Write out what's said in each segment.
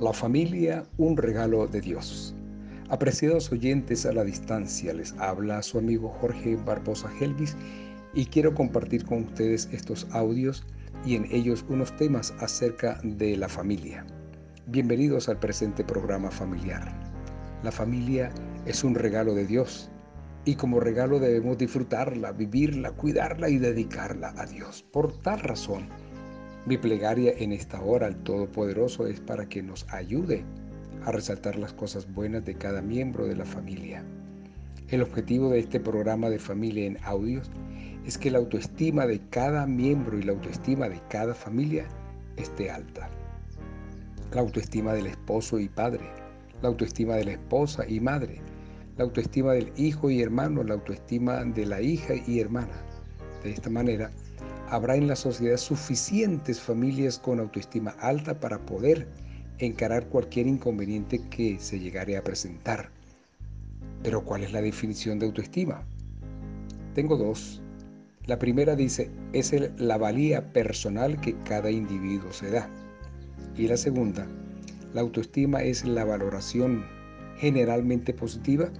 La familia, un regalo de Dios. Apreciados oyentes a la distancia, les habla su amigo Jorge Barbosa Helvis y quiero compartir con ustedes estos audios y en ellos unos temas acerca de la familia. Bienvenidos al presente programa familiar. La familia es un regalo de Dios y como regalo debemos disfrutarla, vivirla, cuidarla y dedicarla a Dios. Por tal razón, mi plegaria en esta hora al Todopoderoso es para que nos ayude a resaltar las cosas buenas de cada miembro de la familia. El objetivo de este programa de familia en audios es que la autoestima de cada miembro y la autoestima de cada familia esté alta. La autoestima del esposo y padre, la autoestima de la esposa y madre, la autoestima del hijo y hermano, la autoestima de la hija y hermana. De esta manera, habrá en la sociedad suficientes familias con autoestima alta para poder encarar cualquier inconveniente que se llegare a presentar. Pero ¿cuál es la definición de autoestima? Tengo dos. La primera dice, es la valía personal que cada individuo se da. Y la segunda, la autoestima es la valoración generalmente positiva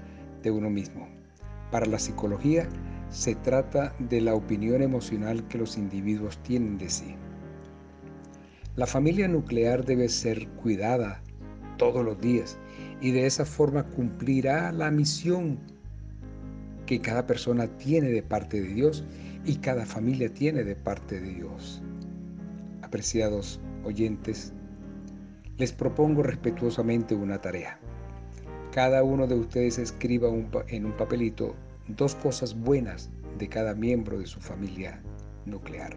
de uno mismo. Para la psicología, se trata de la opinión emocional que los individuos tienen de sí. La familia nuclear debe ser cuidada todos los días y de esa forma cumplirá la misión que cada persona tiene de parte de Dios y cada familia tiene de parte de Dios. Apreciados oyentes, les propongo respetuosamente una tarea. Cada uno de ustedes escriba en un papelito dos cosas buenas de cada miembro de su familia nuclear.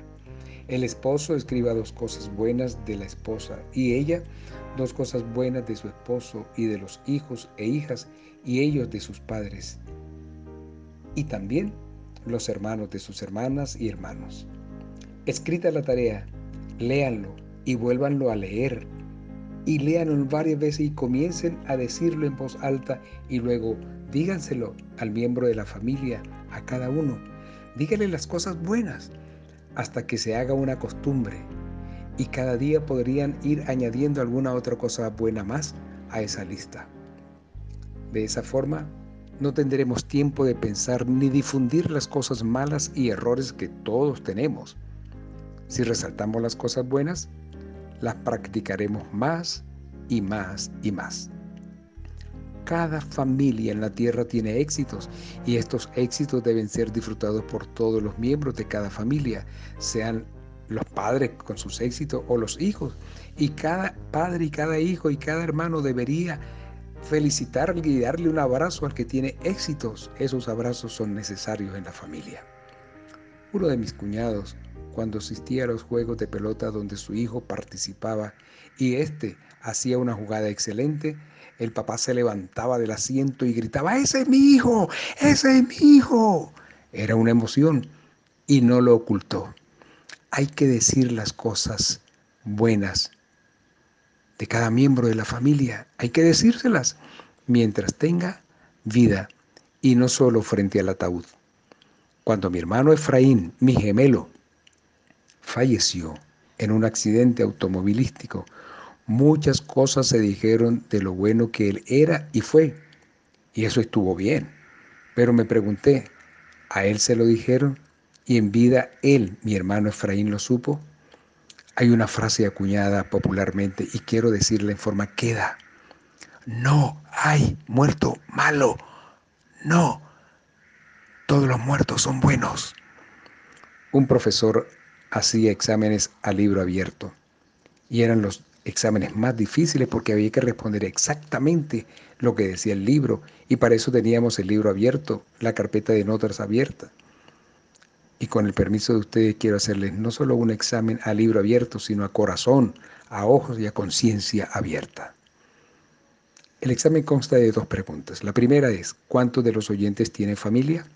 El esposo escriba dos cosas buenas de la esposa y ella dos cosas buenas de su esposo y de los hijos e hijas y ellos de sus padres. Y también los hermanos de sus hermanas y hermanos. Escrita la tarea, léanlo y vuélvanlo a leer. Y léanlo varias veces y comiencen a decirlo en voz alta y luego Díganselo al miembro de la familia, a cada uno. Dígale las cosas buenas hasta que se haga una costumbre y cada día podrían ir añadiendo alguna otra cosa buena más a esa lista. De esa forma, no tendremos tiempo de pensar ni difundir las cosas malas y errores que todos tenemos. Si resaltamos las cosas buenas, las practicaremos más y más y más. Cada familia en la tierra tiene éxitos y estos éxitos deben ser disfrutados por todos los miembros de cada familia, sean los padres con sus éxitos o los hijos. Y cada padre y cada hijo y cada hermano debería felicitarle y darle un abrazo al que tiene éxitos. Esos abrazos son necesarios en la familia. Uno de mis cuñados, cuando asistía a los juegos de pelota donde su hijo participaba y éste hacía una jugada excelente, el papá se levantaba del asiento y gritaba, ese es mi hijo, ese es mi hijo. Era una emoción y no lo ocultó. Hay que decir las cosas buenas de cada miembro de la familia. Hay que decírselas mientras tenga vida y no solo frente al ataúd. Cuando mi hermano Efraín, mi gemelo, falleció en un accidente automovilístico, Muchas cosas se dijeron de lo bueno que él era y fue, y eso estuvo bien. Pero me pregunté, ¿a él se lo dijeron? ¿Y en vida él, mi hermano Efraín, lo supo? Hay una frase acuñada popularmente y quiero decirla en forma queda. No hay muerto malo. No. Todos los muertos son buenos. Un profesor hacía exámenes a libro abierto y eran los exámenes más difíciles porque había que responder exactamente lo que decía el libro y para eso teníamos el libro abierto, la carpeta de notas abierta. Y con el permiso de ustedes quiero hacerles no solo un examen a libro abierto, sino a corazón, a ojos y a conciencia abierta. El examen consta de dos preguntas. La primera es, ¿cuántos de los oyentes tienen familia?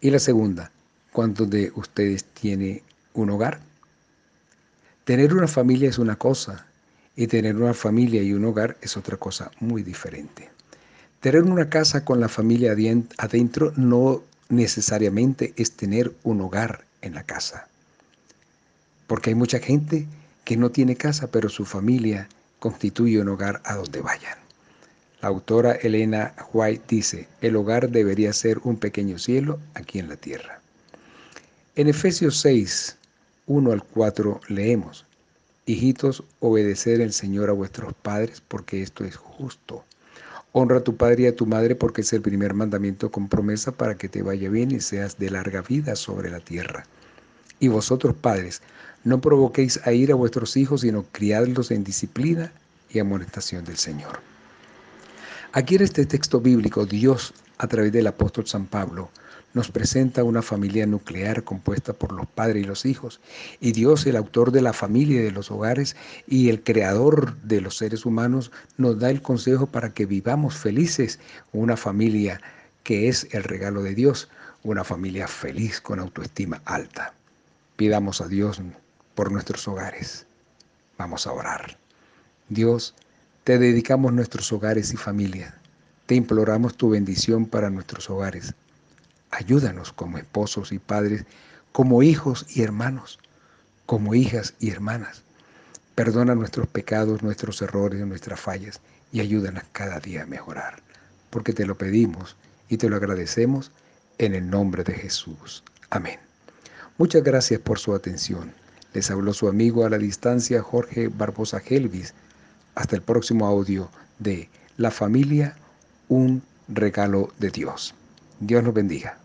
Y la segunda, ¿cuántos de ustedes tienen un hogar? Tener una familia es una cosa y tener una familia y un hogar es otra cosa muy diferente. Tener una casa con la familia adentro no necesariamente es tener un hogar en la casa. Porque hay mucha gente que no tiene casa, pero su familia constituye un hogar a donde vayan. La autora Elena White dice, el hogar debería ser un pequeño cielo aquí en la tierra. En Efesios 6, 1 al 4 leemos, Hijitos, obedecer el Señor a vuestros padres porque esto es justo. Honra a tu padre y a tu madre porque es el primer mandamiento con promesa para que te vaya bien y seas de larga vida sobre la tierra. Y vosotros, padres, no provoquéis a ir a vuestros hijos, sino criadlos en disciplina y amonestación del Señor. Aquí en este texto bíblico, Dios, a través del apóstol San Pablo, nos presenta una familia nuclear compuesta por los padres y los hijos. Y Dios, el autor de la familia y de los hogares y el creador de los seres humanos, nos da el consejo para que vivamos felices una familia que es el regalo de Dios, una familia feliz con autoestima alta. Pidamos a Dios por nuestros hogares. Vamos a orar. Dios, te dedicamos nuestros hogares y familia. Te imploramos tu bendición para nuestros hogares. Ayúdanos como esposos y padres, como hijos y hermanos, como hijas y hermanas. Perdona nuestros pecados, nuestros errores, nuestras fallas y ayúdanos cada día a mejorar, porque te lo pedimos y te lo agradecemos en el nombre de Jesús. Amén. Muchas gracias por su atención. Les habló su amigo a la distancia Jorge Barbosa Helvis. Hasta el próximo audio de La familia, un regalo de Dios. Dios nos bendiga.